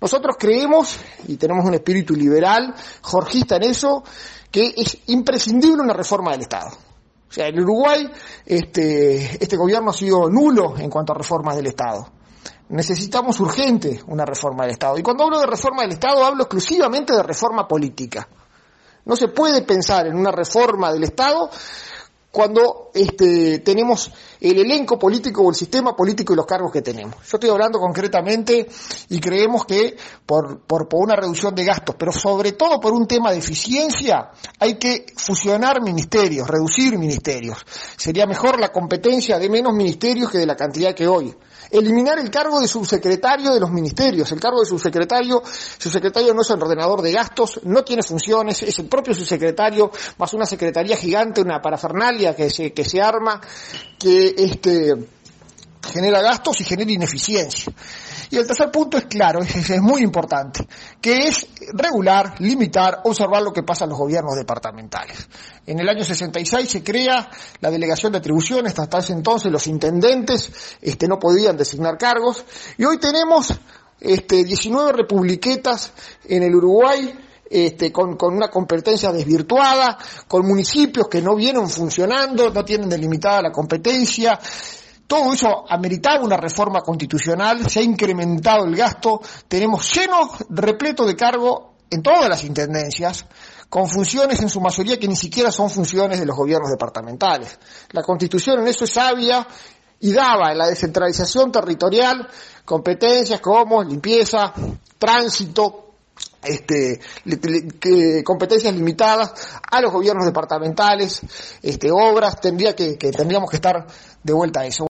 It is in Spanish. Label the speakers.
Speaker 1: Nosotros creemos, y tenemos un espíritu liberal, jorgista en eso, que es imprescindible una reforma del Estado. O sea, en Uruguay este, este gobierno ha sido nulo en cuanto a reformas del Estado. Necesitamos urgente una reforma del Estado. Y cuando hablo de reforma del Estado hablo exclusivamente de reforma política. No se puede pensar en una reforma del Estado cuando este, tenemos el elenco político o el sistema político y los cargos que tenemos. Yo estoy hablando concretamente y creemos que por, por, por, una reducción de gastos, pero sobre todo por un tema de eficiencia, hay que fusionar ministerios, reducir ministerios. Sería mejor la competencia de menos ministerios que de la cantidad que hoy. Eliminar el cargo de subsecretario de los ministerios. El cargo de subsecretario, subsecretario no es el ordenador de gastos, no tiene funciones, es el propio subsecretario más una secretaría gigante, una parafernalia que se, que se arma, que este, genera gastos y genera ineficiencia. Y el tercer punto es claro, es, muy importante, que es regular, limitar, observar lo que pasa en los gobiernos departamentales. En el año 66 se crea la delegación de atribuciones, hasta ese entonces los intendentes este, no podían designar cargos, y hoy tenemos este, 19 republiquetas en el Uruguay, este, con, con, una competencia desvirtuada, con municipios que no vienen funcionando, no tienen delimitada la competencia, todo eso ameritaba una reforma constitucional, se ha incrementado el gasto, tenemos lleno, repleto de cargo en todas las intendencias, con funciones en su mayoría que ni siquiera son funciones de los gobiernos departamentales. La constitución en eso es sabia y daba en la descentralización territorial competencias como limpieza, tránsito, este, que, competencias limitadas a los gobiernos departamentales, este, obras, tendría que, que tendríamos que estar de vuelta a eso.